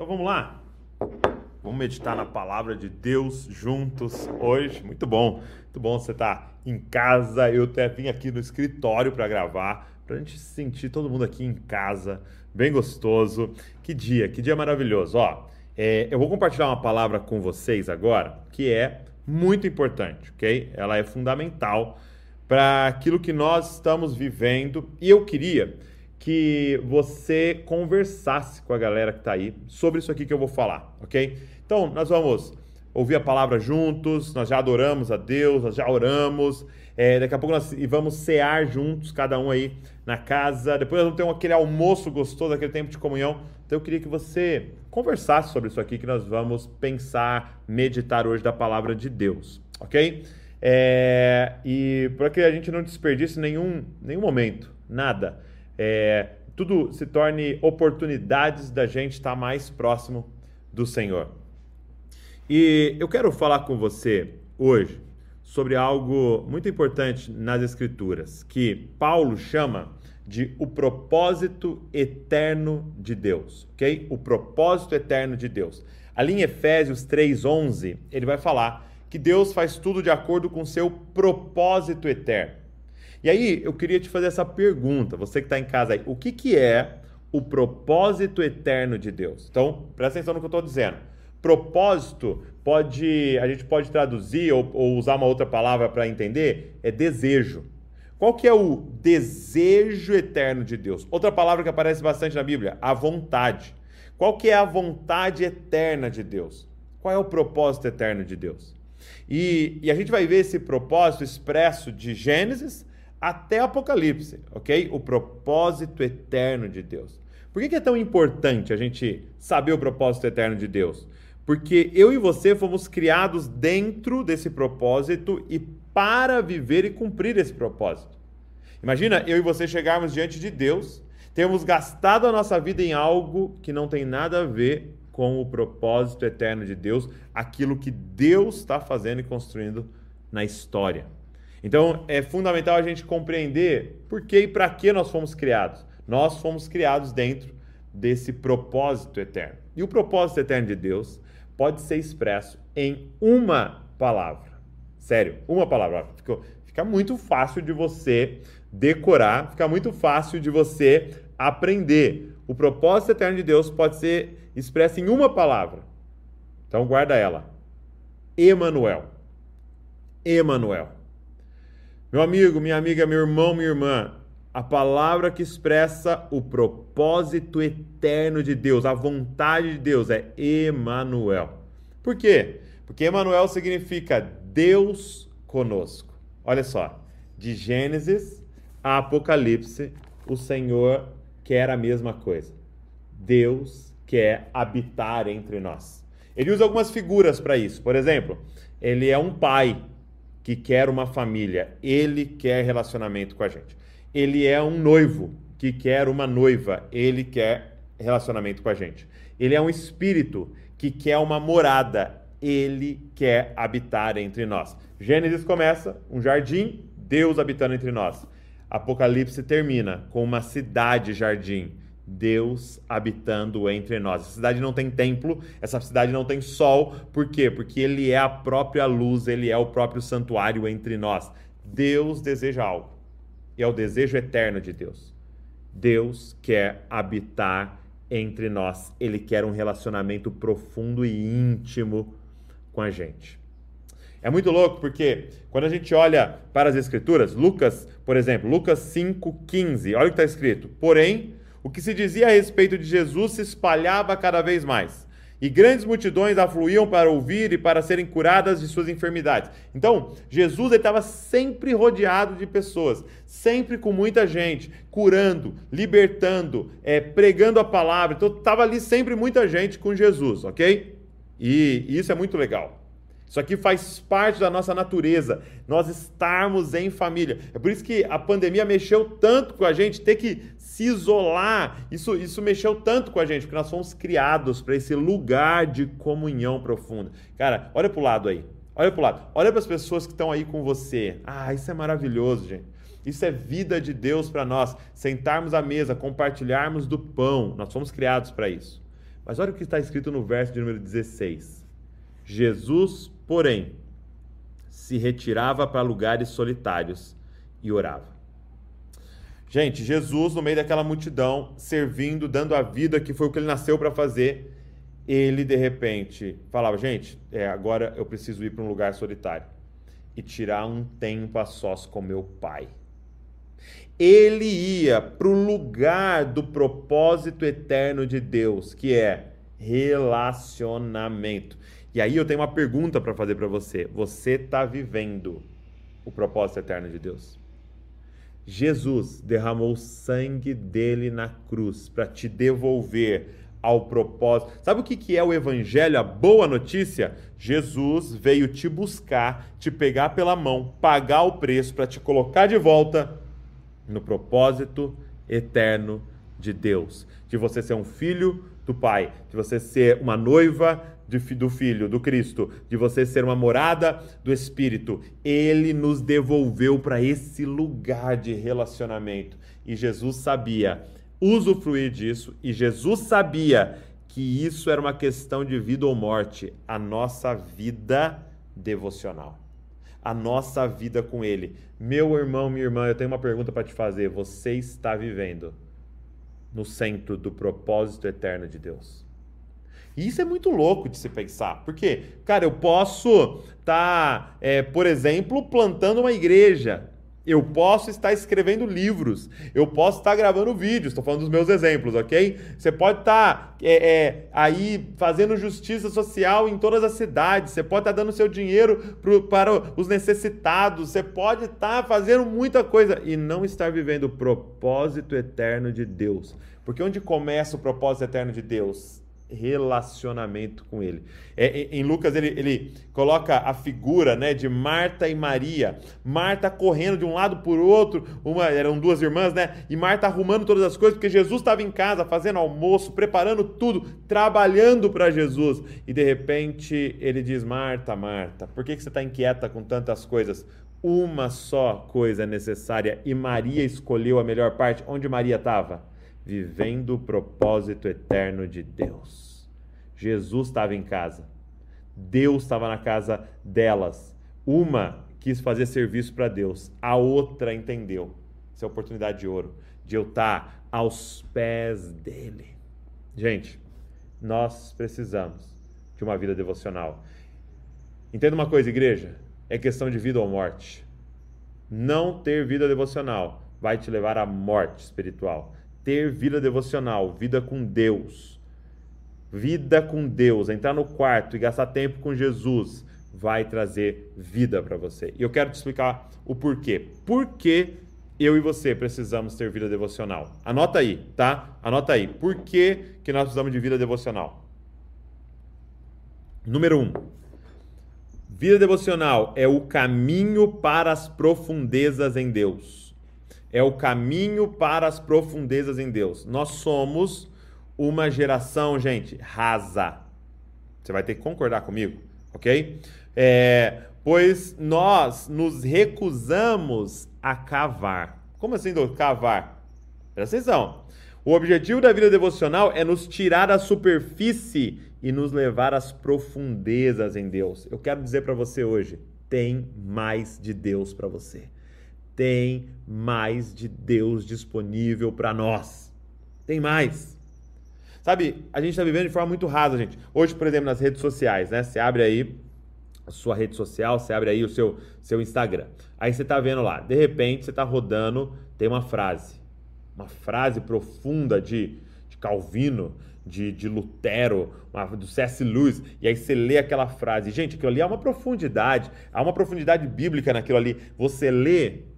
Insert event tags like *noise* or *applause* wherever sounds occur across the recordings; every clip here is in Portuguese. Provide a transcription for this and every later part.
Então vamos lá? Vamos meditar na palavra de Deus juntos hoje. Muito bom, muito bom você estar tá em casa. Eu até vim aqui no escritório para gravar, para a gente sentir todo mundo aqui em casa, bem gostoso. Que dia, que dia maravilhoso. Ó, é, eu vou compartilhar uma palavra com vocês agora que é muito importante, ok? Ela é fundamental para aquilo que nós estamos vivendo e eu queria que você conversasse com a galera que está aí sobre isso aqui que eu vou falar, ok? Então, nós vamos ouvir a palavra juntos, nós já adoramos a Deus, nós já oramos, é, daqui a pouco nós vamos cear juntos, cada um aí na casa, depois nós vamos ter aquele almoço gostoso, aquele tempo de comunhão. Então eu queria que você conversasse sobre isso aqui, que nós vamos pensar, meditar hoje da palavra de Deus, ok? É, e para que a gente não desperdice nenhum, nenhum momento, nada é, tudo se torne oportunidades da gente estar mais próximo do Senhor. E eu quero falar com você hoje sobre algo muito importante nas Escrituras, que Paulo chama de o propósito eterno de Deus, ok? O propósito eterno de Deus. Ali em Efésios 3:11, ele vai falar que Deus faz tudo de acordo com seu propósito eterno. E aí eu queria te fazer essa pergunta, você que está em casa aí, o que, que é o propósito eterno de Deus? Então, presta atenção no que eu estou dizendo. Propósito pode, a gente pode traduzir ou, ou usar uma outra palavra para entender, é desejo. Qual que é o desejo eterno de Deus? Outra palavra que aparece bastante na Bíblia, a vontade. Qual que é a vontade eterna de Deus? Qual é o propósito eterno de Deus? E, e a gente vai ver esse propósito expresso de Gênesis até Apocalipse, ok? O propósito eterno de Deus. Por que é tão importante a gente saber o propósito eterno de Deus? Porque eu e você fomos criados dentro desse propósito e para viver e cumprir esse propósito. Imagina eu e você chegarmos diante de Deus, temos gastado a nossa vida em algo que não tem nada a ver com o propósito eterno de Deus, aquilo que Deus está fazendo e construindo na história. Então é fundamental a gente compreender por que e para que nós fomos criados. Nós fomos criados dentro desse propósito eterno. E o propósito eterno de Deus pode ser expresso em uma palavra. Sério, uma palavra. Fica, fica muito fácil de você decorar, fica muito fácil de você aprender. O propósito eterno de Deus pode ser expresso em uma palavra. Então guarda ela. Emanuel. Emanuel. Meu amigo, minha amiga, meu irmão, minha irmã, a palavra que expressa o propósito eterno de Deus, a vontade de Deus é Emanuel. Por quê? Porque Emanuel significa Deus conosco. Olha só, de Gênesis a Apocalipse, o Senhor quer a mesma coisa. Deus quer habitar entre nós. Ele usa algumas figuras para isso. Por exemplo, ele é um pai que quer uma família, ele quer relacionamento com a gente. Ele é um noivo que quer uma noiva, ele quer relacionamento com a gente. Ele é um espírito que quer uma morada, ele quer habitar entre nós. Gênesis começa um jardim, Deus habitando entre nós. Apocalipse termina com uma cidade-jardim, Deus habitando entre nós. Essa cidade não tem templo, essa cidade não tem sol. Por quê? Porque ele é a própria luz, ele é o próprio santuário entre nós. Deus deseja algo. E é o desejo eterno de Deus. Deus quer habitar entre nós. Ele quer um relacionamento profundo e íntimo com a gente. É muito louco porque quando a gente olha para as escrituras, Lucas, por exemplo, Lucas 5:15, olha o que está escrito. Porém, o que se dizia a respeito de Jesus se espalhava cada vez mais. E grandes multidões afluíam para ouvir e para serem curadas de suas enfermidades. Então, Jesus estava sempre rodeado de pessoas, sempre com muita gente, curando, libertando, é, pregando a palavra. Então, estava ali sempre muita gente com Jesus, ok? E isso é muito legal. Isso aqui faz parte da nossa natureza, nós estarmos em família. É por isso que a pandemia mexeu tanto com a gente, ter que se isolar, isso, isso mexeu tanto com a gente, porque nós fomos criados para esse lugar de comunhão profunda. Cara, olha para o lado aí, olha para o lado, olha para as pessoas que estão aí com você. Ah, isso é maravilhoso, gente. Isso é vida de Deus para nós. Sentarmos à mesa, compartilharmos do pão. Nós fomos criados para isso. Mas olha o que está escrito no verso de número 16. Jesus, porém, se retirava para lugares solitários e orava. Gente, Jesus, no meio daquela multidão, servindo, dando a vida, que foi o que ele nasceu para fazer, ele de repente falava: Gente, é, agora eu preciso ir para um lugar solitário e tirar um tempo a sós com meu pai. Ele ia para o lugar do propósito eterno de Deus, que é relacionamento. E aí eu tenho uma pergunta para fazer para você. Você está vivendo o propósito eterno de Deus? Jesus derramou o sangue dele na cruz para te devolver ao propósito. Sabe o que, é o evangelho, a boa notícia? Jesus veio te buscar, te pegar pela mão, pagar o preço para te colocar de volta no propósito eterno de Deus. De você ser um filho do Pai, de você ser uma noiva do Filho, do Cristo, de você ser uma morada do Espírito. Ele nos devolveu para esse lugar de relacionamento. E Jesus sabia usufruir disso e Jesus sabia que isso era uma questão de vida ou morte, a nossa vida devocional, a nossa vida com Ele. Meu irmão, minha irmã, eu tenho uma pergunta para te fazer. Você está vivendo no centro do propósito eterno de Deus? E isso é muito louco de se pensar. Porque, cara, eu posso estar, tá, é, por exemplo, plantando uma igreja. Eu posso estar escrevendo livros, eu posso estar gravando vídeos, estou falando dos meus exemplos, ok? Você pode estar é, é, aí fazendo justiça social em todas as cidades, você pode estar dando seu dinheiro pro, para os necessitados, você pode estar fazendo muita coisa e não estar vivendo o propósito eterno de Deus. Porque onde começa o propósito eterno de Deus? Relacionamento com ele. É, em Lucas ele, ele coloca a figura né, de Marta e Maria. Marta correndo de um lado por outro, uma, eram duas irmãs, né? E Marta arrumando todas as coisas, porque Jesus estava em casa fazendo almoço, preparando tudo, trabalhando para Jesus. E de repente ele diz: Marta, Marta, por que, que você está inquieta com tantas coisas? Uma só coisa é necessária e Maria escolheu a melhor parte. Onde Maria estava? Vivendo o propósito eterno de Deus. Jesus estava em casa. Deus estava na casa delas. Uma quis fazer serviço para Deus, a outra entendeu. Essa é a oportunidade de ouro, de eu estar aos pés dele. Gente, nós precisamos de uma vida devocional. Entenda uma coisa, igreja: é questão de vida ou morte. Não ter vida devocional vai te levar à morte espiritual ter vida devocional, vida com Deus, vida com Deus, entrar no quarto e gastar tempo com Jesus, vai trazer vida para você. E eu quero te explicar o porquê. Por que eu e você precisamos ter vida devocional? Anota aí, tá? Anota aí. Por que, que nós precisamos de vida devocional? Número um, vida devocional é o caminho para as profundezas em Deus é o caminho para as profundezas em Deus. Nós somos uma geração, gente, rasa. Você vai ter que concordar comigo, ok? É, pois nós nos recusamos a cavar. Como assim, doutor? Cavar? Presta atenção. O objetivo da vida devocional é nos tirar da superfície e nos levar às profundezas em Deus. Eu quero dizer para você hoje: tem mais de Deus para você tem mais de Deus disponível para nós. Tem mais. Sabe, a gente está vivendo de forma muito rasa, gente. Hoje, por exemplo, nas redes sociais, né? Você abre aí a sua rede social, você abre aí o seu, seu Instagram. Aí você está vendo lá, de repente você está rodando, tem uma frase. Uma frase profunda de, de Calvino, de, de Lutero, uma, do C.S. Lewis, e aí você lê aquela frase. Gente, aquilo ali há uma profundidade, há uma profundidade bíblica naquilo ali. Você lê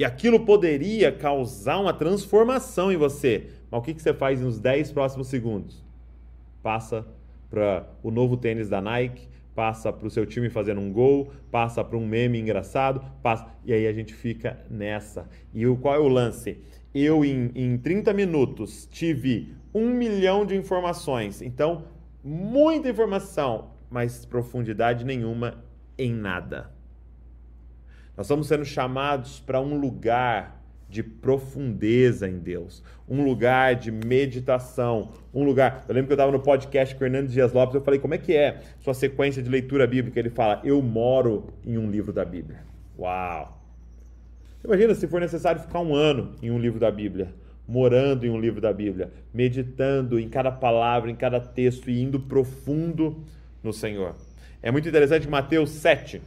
e aquilo poderia causar uma transformação em você. Mas o que, você faz nos 10 próximos segundos? Passa para o novo tênis da Nike, passa para o seu time fazendo um gol, passa para um meme engraçado, passa... e aí a gente fica nessa. E o, qual é o lance? Eu, em, em 30 minutos, tive um milhão de informações. Então, muita informação, mas profundidade nenhuma em nada. Nós estamos sendo chamados para um lugar de profundeza em Deus, um lugar de meditação, um lugar. Eu lembro que eu estava no podcast com o Hernando Dias Lopes, eu falei, como é que é sua sequência de leitura bíblica? Ele fala, eu moro em um livro da Bíblia. Uau! Imagina se for necessário ficar um ano em um livro da Bíblia, morando em um livro da Bíblia, meditando em cada palavra, em cada texto e indo profundo no Senhor. É muito interessante Mateus 7.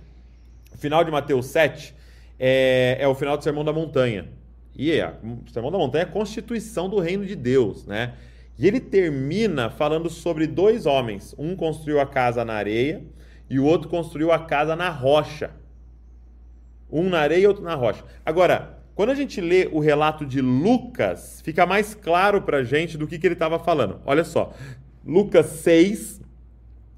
O final de Mateus 7 é, é o final do Sermão da Montanha. E é, o Sermão da Montanha é a constituição do reino de Deus, né? E ele termina falando sobre dois homens. Um construiu a casa na areia e o outro construiu a casa na rocha. Um na areia e outro na rocha. Agora, quando a gente lê o relato de Lucas, fica mais claro para a gente do que, que ele estava falando. Olha só, Lucas 6,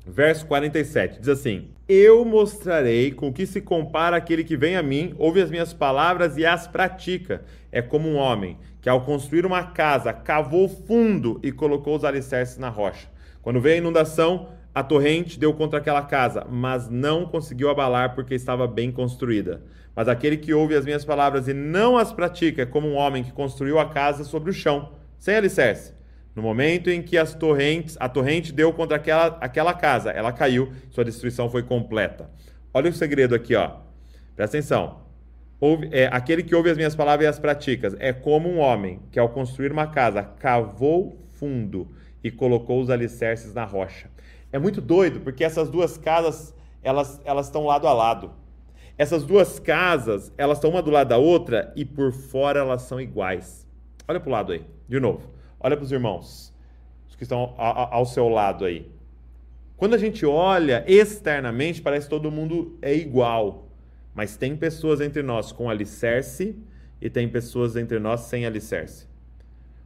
verso 47, diz assim: Eu mostrarei com que se compara aquele que vem a mim, ouve as minhas palavras e as pratica. É como um homem que, ao construir uma casa, cavou fundo e colocou os alicerces na rocha. Quando veio a inundação, a torrente deu contra aquela casa, mas não conseguiu abalar porque estava bem construída. Mas aquele que ouve as minhas palavras e não as pratica é como um homem que construiu a casa sobre o chão, sem alicerce. No momento em que as torrentes, a torrente deu contra aquela, aquela casa, ela caiu, sua destruição foi completa. Olha o segredo aqui, ó. Presta atenção. Ouve, é, aquele que ouve as minhas palavras e as pratica é como um homem que, ao construir uma casa, cavou fundo e colocou os alicerces na rocha. É muito doido, porque essas duas casas, elas, elas estão lado a lado. Essas duas casas, elas estão uma do lado da outra e por fora elas são iguais. Olha para o lado aí, de novo. Olha para os irmãos, os que estão ao seu lado aí. Quando a gente olha externamente, parece que todo mundo é igual. Mas tem pessoas entre nós com alicerce e tem pessoas entre nós sem alicerce.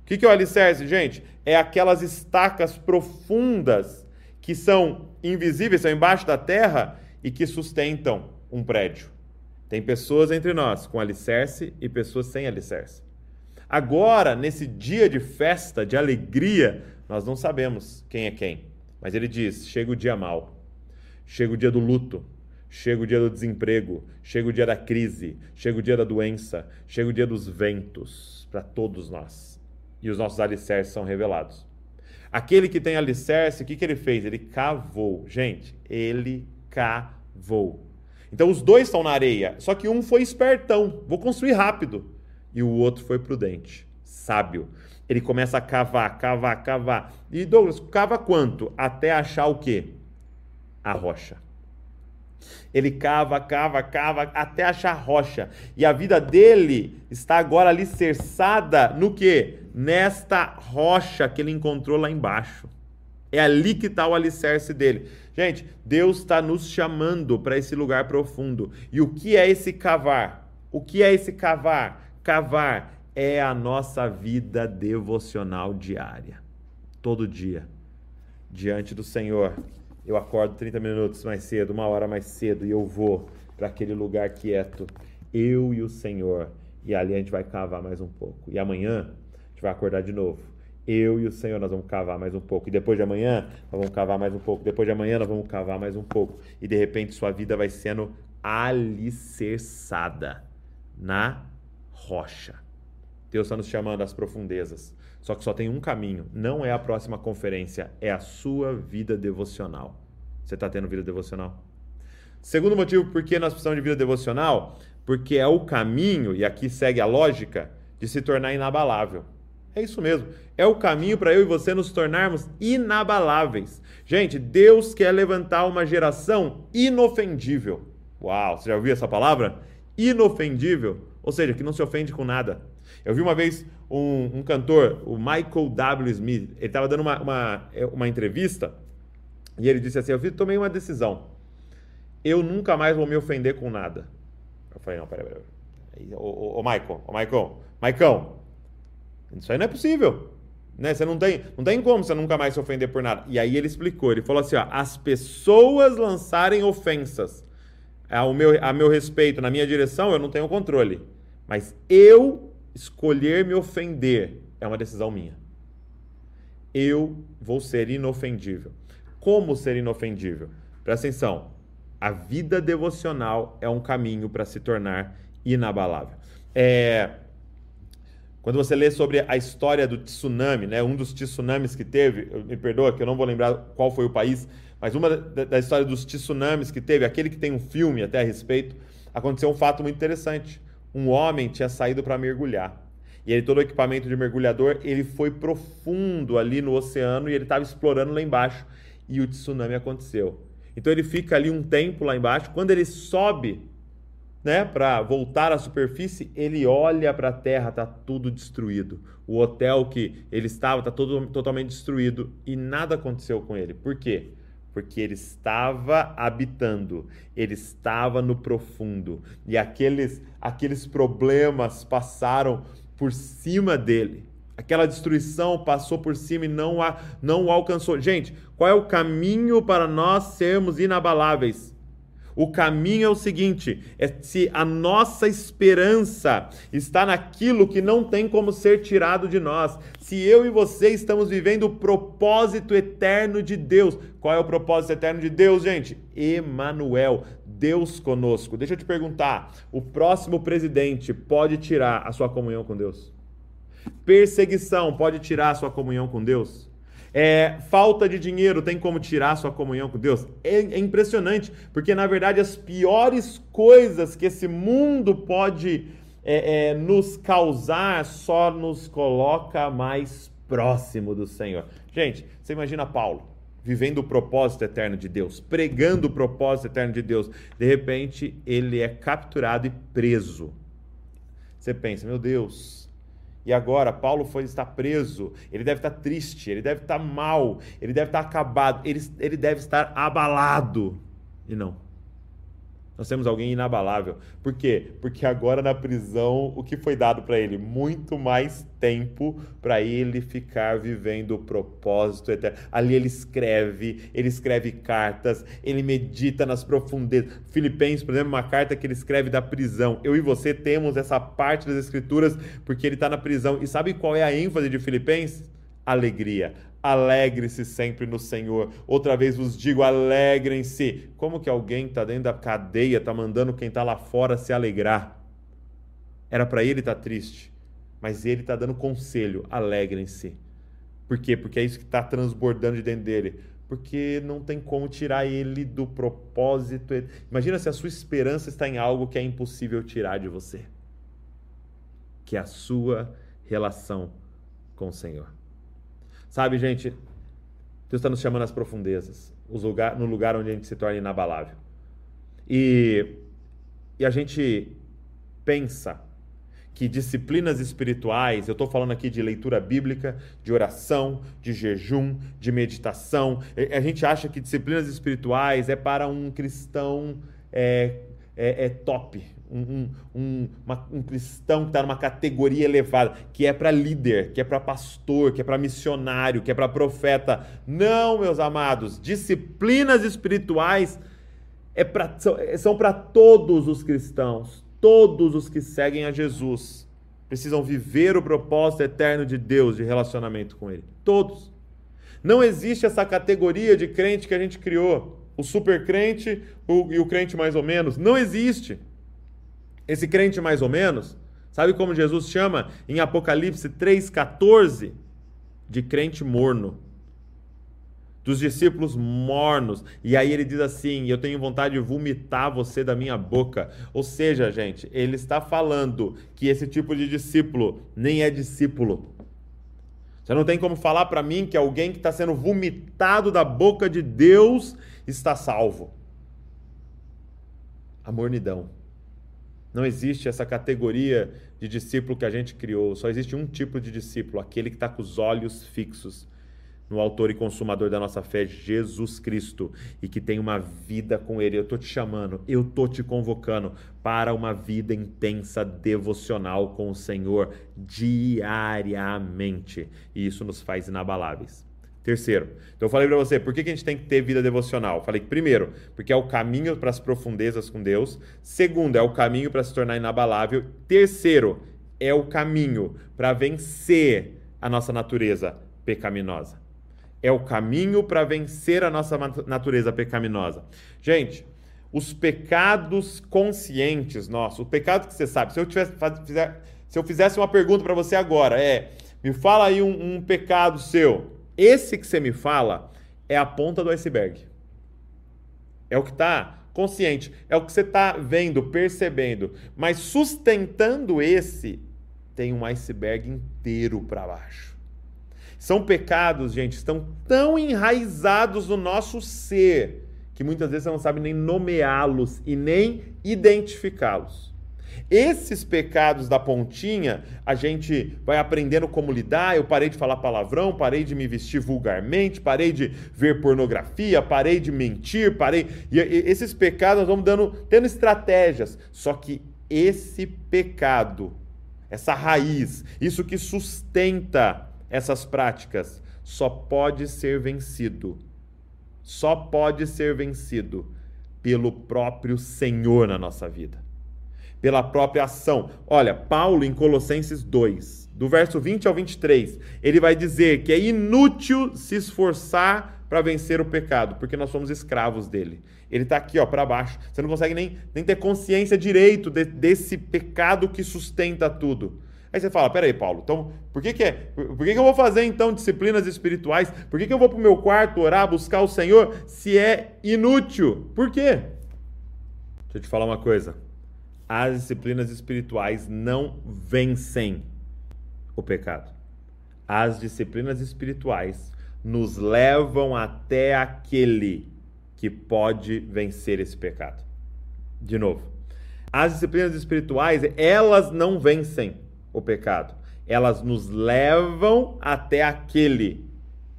O que, que é o alicerce, gente? É aquelas estacas profundas que são invisíveis, são embaixo da terra e que sustentam um prédio. Tem pessoas entre nós com alicerce e pessoas sem alicerce. Agora, nesse dia de festa, de alegria, nós não sabemos quem é quem. Mas ele diz: chega o dia mal, chega o dia do luto, chega o dia do desemprego, chega o dia da crise, chega o dia da doença, chega o dia dos ventos para todos nós. E os nossos alicerces são revelados. Aquele que tem alicerce, o que, que ele fez? Ele cavou. Gente, ele cavou. Então os dois estão na areia, só que um foi espertão, vou construir rápido. E o outro foi prudente, sábio. Ele começa a cavar, cavar, cavar. E Douglas, cava quanto? Até achar o quê? A rocha. Ele cava, cava, cava até achar rocha. E a vida dele está agora alicerçada no quê? Nesta rocha que ele encontrou lá embaixo. É ali que está o alicerce dele. Gente, Deus está nos chamando para esse lugar profundo. E o que é esse cavar? O que é esse cavar? Cavar é a nossa vida devocional diária. Todo dia. Diante do Senhor. Eu acordo 30 minutos mais cedo, uma hora mais cedo, e eu vou para aquele lugar quieto. Eu e o Senhor. E ali a gente vai cavar mais um pouco. E amanhã a gente vai acordar de novo eu e o Senhor nós vamos cavar mais um pouco. E depois de amanhã, nós vamos cavar mais um pouco. Depois de amanhã, nós vamos cavar mais um pouco. E de repente, sua vida vai sendo alicerçada na rocha. Deus está nos chamando às profundezas. Só que só tem um caminho. Não é a próxima conferência, é a sua vida devocional. Você está tendo vida devocional? Segundo motivo por que nós precisamos de vida devocional, porque é o caminho, e aqui segue a lógica, de se tornar inabalável. É isso mesmo. É o caminho para eu e você nos tornarmos inabaláveis. Gente, Deus quer levantar uma geração inofendível. Uau, você já ouviu essa palavra? Inofendível. Ou seja, que não se ofende com nada. Eu vi uma vez um, um cantor, o Michael W. Smith, ele estava dando uma, uma, uma, entrevista e ele disse assim: Eu tomei uma decisão. Eu nunca mais vou me ofender com nada. Eu falei: Não, peraí, peraí. Ô, ô, ô Michael, ô Michael, Michael, isso aí não é possível. Né? Você não tem, não tem como você nunca mais se ofender por nada. E aí ele explicou, ele falou assim, ó, as pessoas lançarem ofensas ao meu, a meu respeito, na minha direção, eu não tenho controle. Mas eu escolher me ofender é uma decisão minha. Eu vou ser inofendível. Como ser inofendível? Presta atenção. A vida devocional é um caminho para se tornar inabalável. É, Quando você lê sobre a história do tsunami, né, um dos tsunamis que teve, me perdoa que eu não vou lembrar qual foi o país, mas uma da, da história dos tsunamis que teve, aquele que tem um filme até a respeito, aconteceu um fato muito interessante. Um homem tinha saído para mergulhar. E ele, todo o equipamento de mergulhador, ele foi profundo ali no oceano e ele estava explorando lá embaixo. E o tsunami aconteceu. Então ele fica ali um tempo lá embaixo. Quando ele sobe né, para voltar à superfície, ele olha para a terra, está tudo destruído. O hotel que ele estava está todo totalmente destruído e nada aconteceu com ele. Por quê? Porque ele estava habitando, ele estava no profundo e aqueles aqueles problemas passaram por cima dele. Aquela destruição passou por cima e não a, não o alcançou. Gente, qual é o caminho para nós sermos inabaláveis? O caminho é o seguinte: é se a nossa esperança está naquilo que não tem como ser tirado de nós. Se eu e você estamos vivendo o propósito eterno de Deus. Qual é o propósito eterno de Deus, gente? Emanuel, Deus conosco. Deixa eu te perguntar: o próximo presidente pode tirar a sua comunhão com Deus? Perseguição pode tirar a sua comunhão com Deus? É, falta de dinheiro tem como tirar sua comunhão com Deus? É, é, impressionante, porque na verdade as piores coisas que esse mundo pode é, é, nos causar só nos coloca mais próximo do Senhor. Gente, você imagina Paulo vivendo o propósito eterno de Deus, pregando o propósito eterno de Deus. De repente, ele é capturado e preso. Você pensa, meu Deus, e agora Paulo foi estar preso, ele deve estar triste, ele deve estar mal, ele deve estar acabado, ele, ele deve estar abalado. E não. Nós temos alguém inabalável. Por quê? Porque agora na prisão, o que foi dado para ele? Muito mais tempo para ele ficar vivendo o propósito eterno. Ali ele escreve, ele escreve cartas, ele medita nas profundezas. Filipenses, por exemplo, uma carta que ele escreve da prisão. Eu e você temos essa parte das escrituras porque ele está na prisão. E sabe qual é a ênfase de Filipenses? Alegria Alegre-se sempre no Senhor. Outra vez vos digo, alegrem-se. Como que alguém está dentro da cadeia, está mandando quem está lá fora se alegrar? Era para ele estar tá triste, mas ele está dando conselho, alegrem-se. Por quê? Porque é isso que está transbordando de dentro dele. Porque não tem como tirar ele do propósito. Imagina se a sua esperança está em algo que é impossível tirar de você. Que é a sua relação com o Senhor. Sabe, gente, Deus está nos chamando às profundezas, lugar, no lugar onde a gente se torna inabalável. E, e a gente pensa que disciplinas espirituais, eu estou falando aqui de leitura bíblica, de oração, de jejum, de meditação, a gente acha que disciplinas espirituais é para um cristão é, é, é top, um, um, uma, um cristão que está numa categoria elevada, que é para líder, que é para pastor, que é para missionário, que é para profeta. Não, meus amados, disciplinas espirituais é pra, são para todos os cristãos, todos os que seguem a Jesus. Precisam viver o propósito eterno de Deus de relacionamento com Ele. Todos. Não existe essa categoria de crente que a gente criou. O super crente e o crente mais ou menos. Não existe. Esse crente mais ou menos, sabe como Jesus chama em Apocalipse 3,14? De crente morno. Dos discípulos mornos. E aí ele diz assim: Eu tenho vontade de vomitar você da minha boca. Ou seja, gente, ele está falando que esse tipo de discípulo nem é discípulo. Você não tem como falar para mim que alguém que está sendo vomitado da boca de Deus está salvo. A mornidão. Não existe essa categoria de discípulo que a gente criou. Só existe um tipo de discípulo, aquele que está com os olhos fixos no autor e consumador da nossa fé, Jesus Cristo, e que tem uma vida com Ele. Eu estou te chamando, eu estou te convocando para uma vida intensa, devocional com o Senhor diariamente. E isso nos faz inabaláveis. Terceiro, então eu falei para você, por que, que a gente tem que ter vida devocional? Falei que primeiro, porque é o caminho para as profundezas com Deus. Segundo, é o caminho para se tornar inabalável. Terceiro, é o caminho para vencer a nossa natureza pecaminosa. É o caminho para vencer a nossa natureza pecaminosa. Gente, os pecados conscientes nossos, o pecado que você sabe, se eu tivesse, Se eu fizesse uma pergunta para você agora, é, me fala aí um, um pecado seu. Esse que você me fala é a ponta do iceberg. É o que está consciente, é o que você está vendo, percebendo. Mas sustentando esse, tem um iceberg inteiro para baixo. São pecados, gente, estão tão enraizados no nosso ser que muitas vezes você não sabe nem nomeá-los e nem identificá-los. Esses pecados da pontinha, a gente vai aprendendo como lidar. Eu parei de falar palavrão, parei de me vestir vulgarmente, parei de ver pornografia, parei de mentir, parei. E esses pecados nós vamos dando, tendo estratégias. Só que esse pecado, essa raiz, isso que sustenta essas práticas, só pode ser vencido. Só pode ser vencido pelo próprio Senhor na nossa vida pela própria ação. Olha, Paulo em Colossenses 2, do verso 20 ao 23, ele vai dizer que é inútil se esforçar para vencer o pecado, porque nós somos escravos dele. Ele está aqui, ó, para baixo. Você não consegue nem, nem ter consciência direito de, desse pecado que sustenta tudo. Aí você fala, peraí, Paulo, então por que, que é? Por que, que eu vou fazer então disciplinas espirituais? Por que, que eu vou para o meu quarto orar, buscar o Senhor, se é inútil? Por quê? Deixa eu te falar uma coisa as disciplinas espirituais não vencem o pecado. As disciplinas espirituais nos levam até aquele que pode vencer esse pecado. De novo, as disciplinas espirituais, elas não vencem o pecado. Elas nos levam até aquele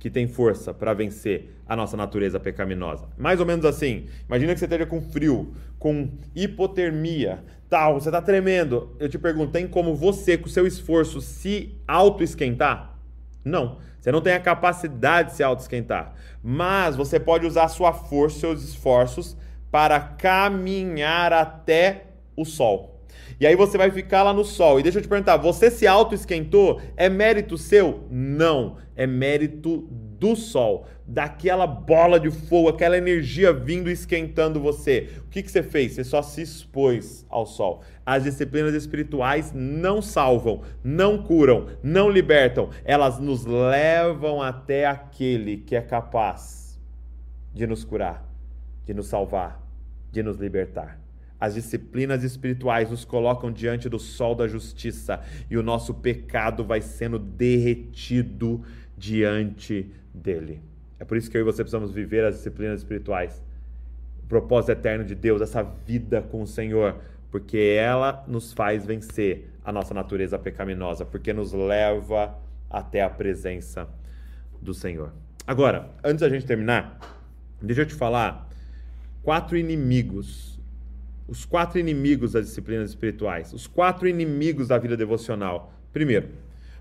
que tem força para vencer a nossa natureza pecaminosa. Mais ou menos assim. Imagina que você esteja com frio, com hipotermia, tal, você está tremendo. Eu te pergunto, tem como você, com seu esforço, se auto-esquentar? Não. Você não tem a capacidade de se auto-esquentar. Mas você pode usar sua força, seus esforços, para caminhar até o sol. E aí você vai ficar lá no sol. E deixa eu te perguntar, você se auto-esquentou? É mérito seu? Não. É mérito do sol, daquela bola de fogo, aquela energia vindo esquentando você. O que, que você fez? Você só se expôs ao sol. As disciplinas espirituais não salvam, não curam, não libertam. Elas nos levam até aquele que é capaz de nos curar, de nos salvar, de nos libertar. As disciplinas espirituais nos colocam diante do sol da justiça e o nosso pecado vai sendo derretido diante dele. É por isso que eu e você precisamos viver as disciplinas espirituais. O propósito eterno de Deus, essa vida com o Senhor, porque ela nos faz vencer a nossa natureza pecaminosa, porque nos leva até a presença do Senhor. Agora, antes da gente terminar, deixa eu te falar quatro inimigos. Os quatro inimigos das disciplinas espirituais, os quatro inimigos da vida devocional. Primeiro,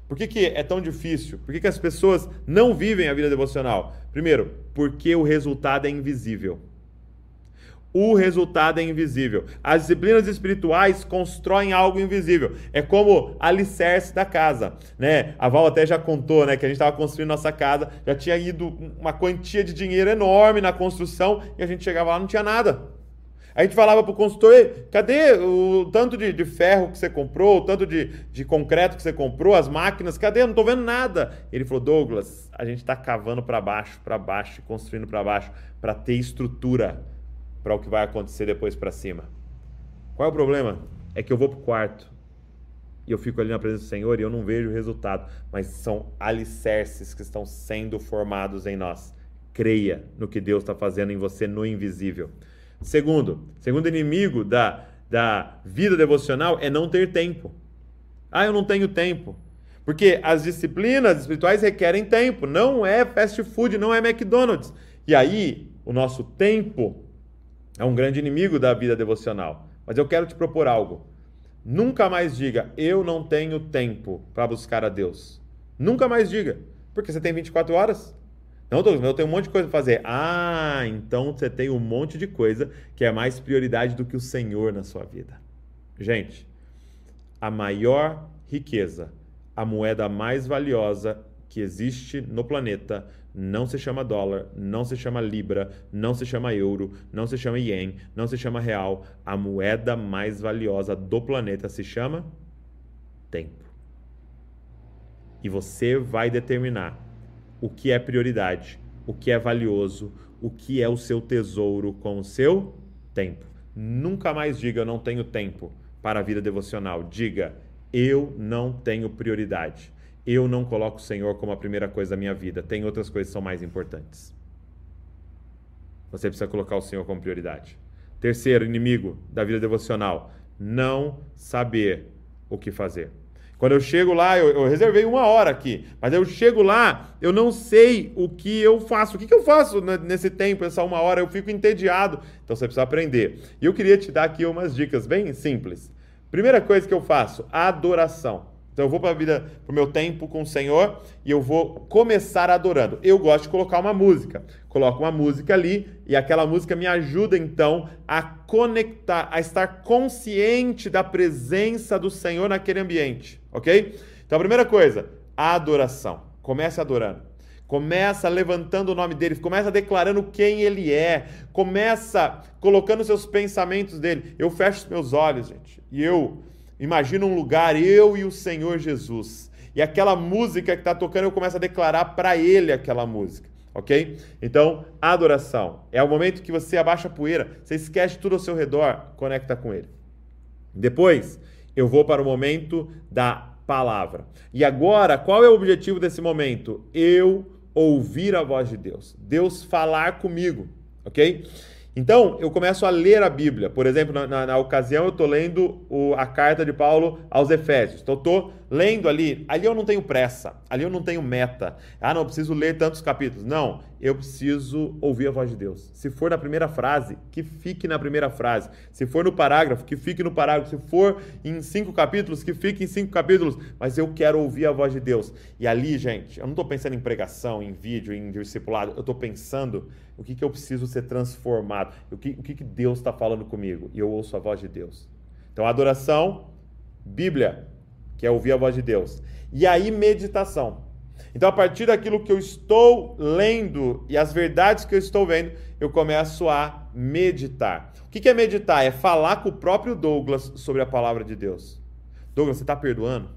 por que, que é tão difícil? Por que, que as pessoas não vivem a vida devocional? Primeiro, porque o resultado é invisível. O resultado é invisível. As disciplinas espirituais constroem algo invisível. É como alicerce da casa, né? A Val até já contou, né, que a gente estava construindo nossa casa, já tinha ido uma quantia de dinheiro enorme na construção e a gente chegava lá não tinha nada. A gente falava para o consultor, cadê o tanto de, de, ferro que você comprou, o tanto de, de concreto que você comprou, as máquinas, cadê? Eu não estou vendo nada. Ele falou, Douglas, a gente está cavando para baixo, para baixo, construindo para baixo, para ter estrutura para o que vai acontecer depois para cima. Qual é o problema? É que eu vou para o quarto e eu fico ali na presença do Senhor e eu não vejo o resultado, mas são alicerces que estão sendo formados em nós. Creia no que Deus está fazendo em você no invisível. Segundo, segundo inimigo da, da vida devocional é não ter tempo. Ah, eu não tenho tempo. Porque as disciplinas espirituais requerem tempo. Não é fast food, não é McDonald's. E aí, o nosso tempo é um grande inimigo da vida devocional. Mas eu quero te propor algo. Nunca mais diga, eu não tenho tempo para buscar a Deus. Nunca mais diga. Porque você tem 24 horas. Não, Douglas, eu tenho um monte de coisa para fazer. Ah, então você tem um monte de coisa que é mais prioridade do que o Senhor na sua vida. Gente, a maior riqueza, a moeda mais valiosa que existe no planeta não se chama dólar, não se chama libra, não se chama euro, não se chama ien, não se chama real. A moeda mais valiosa do planeta se chama tempo. E você vai determinar o que é prioridade, o que é valioso, o que é o seu tesouro com o seu tempo. Nunca mais diga eu não tenho tempo para a vida devocional. Diga eu não tenho prioridade. Eu não coloco o Senhor como a primeira coisa da minha vida. Tem outras coisas que são mais importantes. Você precisa colocar o Senhor como prioridade. Terceiro inimigo da vida devocional: não saber o que fazer. Quando eu chego lá, eu, eu, reservei uma hora aqui, mas eu chego lá, eu não sei o que eu faço. O que, que eu faço nesse tempo, essa uma hora? Eu fico entediado. Então você precisa aprender. E eu queria te dar aqui umas dicas bem simples. Primeira coisa que eu faço: adoração. Então eu vou para a vida, para o meu tempo com o Senhor e eu vou começar adorando. Eu gosto de colocar uma música. Coloco uma música ali e aquela música me ajuda então a conectar, a estar consciente da presença do Senhor naquele ambiente, ok? Então a primeira coisa, a adoração. Comece adorando. Começa levantando o nome dele, começa declarando quem ele é, começa colocando seus pensamentos dele. Eu fecho os meus olhos, gente, e eu Imagina um lugar, eu e o Senhor Jesus. E aquela música que está tocando, eu começo a declarar para Ele aquela música. Ok? Então, adoração. É o momento que você abaixa a poeira, você esquece tudo ao seu redor, conecta com Ele. Depois, eu vou para o momento da palavra. E agora, qual é o objetivo desse momento? Eu ouvir a voz de Deus. Deus falar comigo. Ok? Então, eu começo a ler a Bíblia. Por exemplo, na, na, na ocasião, eu estou lendo o, a carta de Paulo aos Efésios. Então, estou lendo ali. Ali eu não tenho pressa. Ali eu não tenho meta. Ah, não, preciso ler tantos capítulos. Não, eu preciso ouvir a voz de Deus. Se for na primeira frase, que fique na primeira frase. Se for no parágrafo, que fique no parágrafo. Se for em cinco capítulos, que fique em cinco capítulos. Mas eu quero ouvir a voz de Deus. E ali, gente, eu não estou pensando em pregação, em vídeo, em discipulado. Eu estou pensando o que, que eu preciso ser transformado, o que, o que, que Deus está falando comigo. E eu ouço a voz de Deus. Então, adoração, Bíblia, que é ouvir a voz de Deus. E aí, meditação. Então, a partir daquilo que eu estou lendo e as verdades que eu estou vendo, eu começo a meditar. O que é meditar? É falar com o próprio Douglas sobre a palavra de Deus. Douglas, você está perdoando?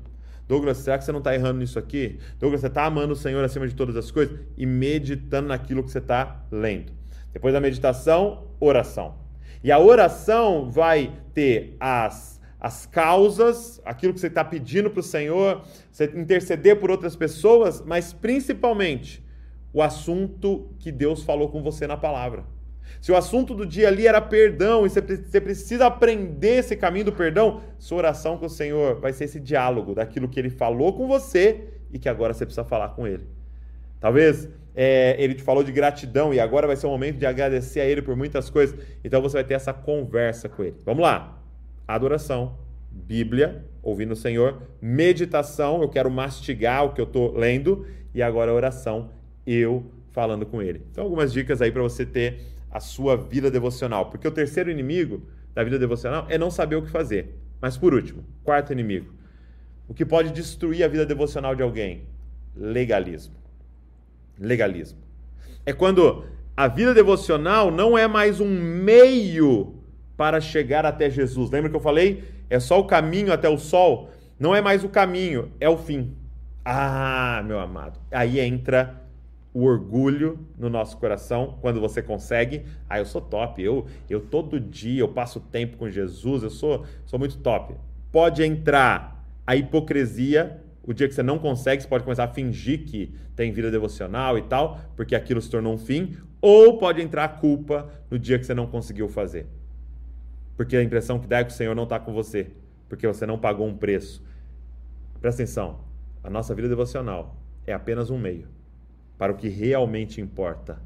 Douglas, será que você não está errando nisso aqui? Douglas, você está amando o Senhor acima de todas as coisas? E meditando naquilo que você está lendo. Depois da meditação, oração. E a oração vai ter as, as causas, aquilo que você está pedindo para o Senhor, você interceder por outras pessoas, mas principalmente o assunto que Deus falou com você na palavra. Se o assunto do dia ali era perdão e você precisa aprender esse caminho do perdão, sua oração com o Senhor vai ser esse diálogo daquilo que ele falou com você e que agora você precisa falar com ele. Talvez é, ele te falou de gratidão e agora vai ser o momento de agradecer a ele por muitas coisas. Então você vai ter essa conversa com ele. Vamos lá. Adoração, Bíblia, ouvindo o Senhor, meditação, eu quero mastigar o que eu estou lendo e agora oração, eu falando com ele. Então algumas dicas aí para você ter a sua vida devocional. Porque o terceiro inimigo da vida devocional é não saber o que fazer. Mas por último, quarto inimigo. O que pode destruir a vida devocional de alguém? Legalismo. Legalismo. É quando a vida devocional não é mais um meio para chegar até Jesus. Lembra que eu falei? É só o caminho até o sol. Não é mais o caminho, é o fim. Ah, meu amado. Aí entra o orgulho no nosso coração quando você consegue. Ah, eu sou top, eu, eu todo dia eu passo tempo com Jesus, eu sou, sou muito top. Pode entrar a hipocrisia, o dia que você não consegue, você pode começar a fingir que tem vida devocional e tal, porque aquilo se tornou um fim, ou pode entrar a culpa no dia que você não conseguiu fazer. Porque a impressão que dá é que o Senhor não está com você, porque você não pagou um preço. Presta atenção, a nossa vida devocional é apenas um meio para o que realmente importa.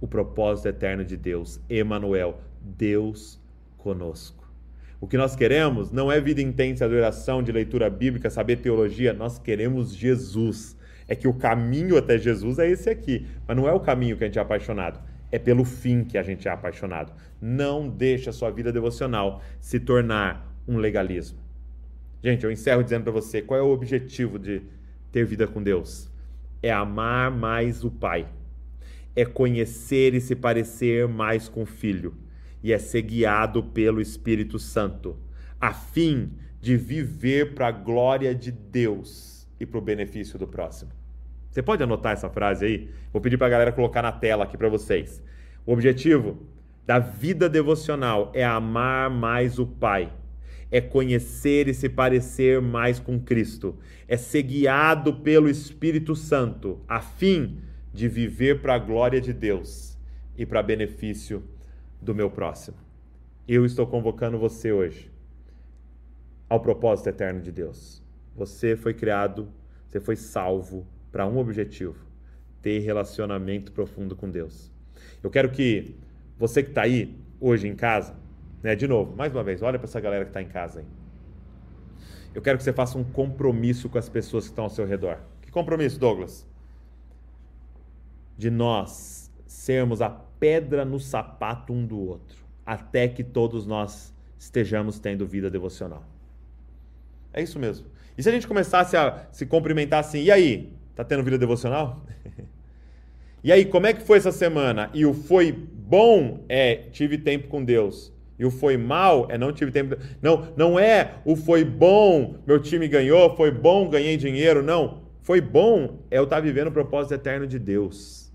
O propósito eterno de Deus, Emanuel, Deus conosco. O que nós queremos não é vida intensa de de leitura bíblica, saber teologia, nós queremos Jesus. É que o caminho até Jesus é esse aqui, mas não é o caminho que a gente é apaixonado, é pelo fim que a gente é apaixonado. Não deixe a sua vida devocional se tornar um legalismo. Gente, eu encerro dizendo para você qual é o objetivo de ter vida com Deus é amar mais o Pai, é conhecer e se parecer mais com o Filho, e é ser guiado pelo Espírito Santo. a fim de viver para a glória de Deus e para o benefício do próximo. Você pode anotar essa frase aí? Vou pedir para a galera colocar na tela aqui para vocês. O objetivo da vida devocional é amar mais o Pai, é conhecer e se parecer mais com Cristo, é ser guiado pelo Espírito Santo, a fim de viver para a glória de Deus e para benefício do meu próximo. Eu estou convocando você hoje ao propósito eterno de Deus. Você foi criado, você foi salvo para um objetivo: ter relacionamento profundo com Deus. Eu quero que você que está aí hoje em casa, né, de novo, mais uma vez, olha para essa galera que está em casa aí. Eu quero que você faça um compromisso com as pessoas que estão ao seu redor. Que compromisso, Douglas? De nós sermos a pedra no sapato um do outro, até que todos nós estejamos tendo vida devocional. É isso mesmo. E se a gente começasse a se cumprimentar assim, e aí? Tá tendo vida devocional? *laughs* e aí, como é que foi essa semana? E o foi bom é tive tempo com Deus. E o foi mal é não tive tempo. Não, não é o foi bom, meu time ganhou, foi bom, ganhei dinheiro. Não. Foi bom é eu estar vivendo o propósito eterno de Deus.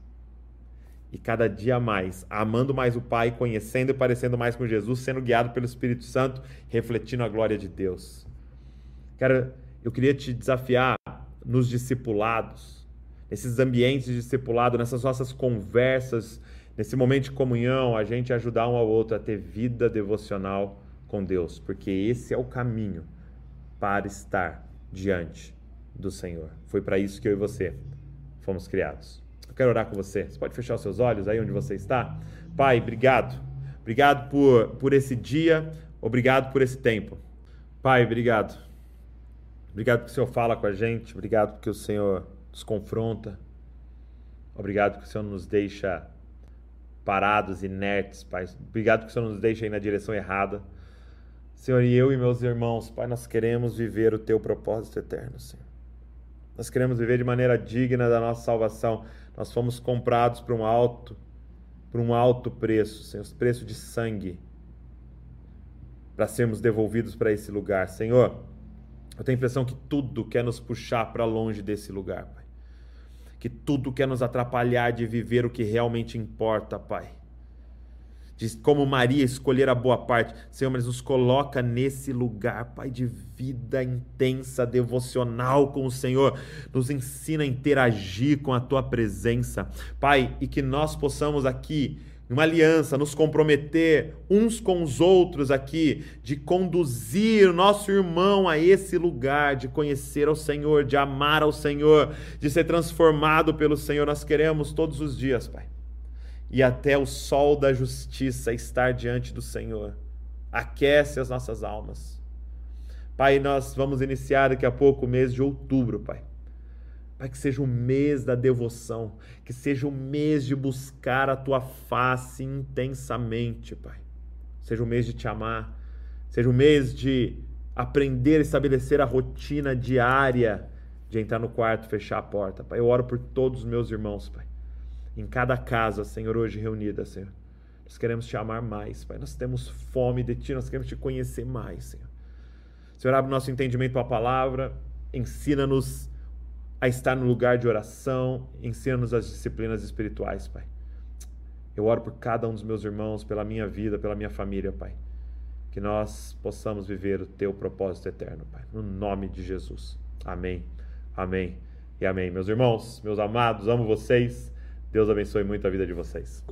E cada dia mais, amando mais o Pai, conhecendo e parecendo mais com Jesus, sendo guiado pelo Espírito Santo, refletindo a glória de Deus. Cara, eu queria te desafiar nos discipulados, nesses ambientes de discipulado, nessas nossas conversas, nesse momento de comunhão, a gente ajudar um ao outro a ter vida devocional com Deus, porque esse é o caminho para estar diante do Senhor. Foi para isso que eu e você fomos criados. Eu quero orar com você. Você pode fechar os seus olhos aí onde você está? Pai, obrigado. Obrigado por, por esse dia, obrigado por esse tempo. Pai, obrigado Obrigado porque o Senhor fala com a gente, obrigado porque o Senhor nos confronta. Obrigado que o Senhor nos deixa parados, inertes, Pai. Obrigado que o Senhor nos deixa ir na direção errada. Senhor, e eu e meus irmãos, Pai, nós queremos viver o teu propósito eterno, Senhor. Nós queremos viver de maneira digna da nossa salvação. Nós fomos comprados por um alto, por um alto preço, Senhor, preço de sangue, para sermos devolvidos para esse lugar. Senhor, eu tenho a impressão que tudo quer nos puxar para longe desse lugar, Pai. Que tudo quer nos atrapalhar de viver o que realmente importa, Pai. De como Maria escolher a boa parte. Senhor, mas nos coloca nesse lugar, Pai, de vida intensa, devocional com o Senhor. Nos ensina a interagir com a Tua presença, Pai, e que nós possamos aqui uma aliança, nos comprometer uns com os outros aqui, de conduzir o nosso irmão a esse lugar, de conhecer ao Senhor, de amar ao Senhor, de ser transformado pelo Senhor. Nós queremos todos os dias, Pai. E até o sol da justiça estar diante do Senhor. Aquece as nossas almas. Pai, nós vamos iniciar daqui a pouco o mês de outubro, Pai. Pai, que seja o mês da devoção, que seja o mês de buscar a tua face intensamente, Pai. Seja o mês de te amar, seja o mês de aprender a estabelecer a rotina diária de entrar no quarto, fechar a porta. Pai, eu oro por todos os meus irmãos, Pai. Em cada casa, Senhor, hoje reunida, Senhor. Nós queremos te amar mais, Pai. Nós temos fome de ti, nós queremos te conhecer mais, Senhor. Senhor, abre nosso entendimento para a palavra, ensina-nos a estar no lugar de oração, ensina-nos as disciplinas espirituais, Pai. Eu oro por cada um dos meus irmãos, pela minha vida, pela minha família, Pai. Que nós possamos viver o teu propósito eterno, Pai. No nome de Jesus. Amém. Amém. E amém. Meus irmãos, meus amados, amo vocês. Deus abençoe muito a vida de vocês.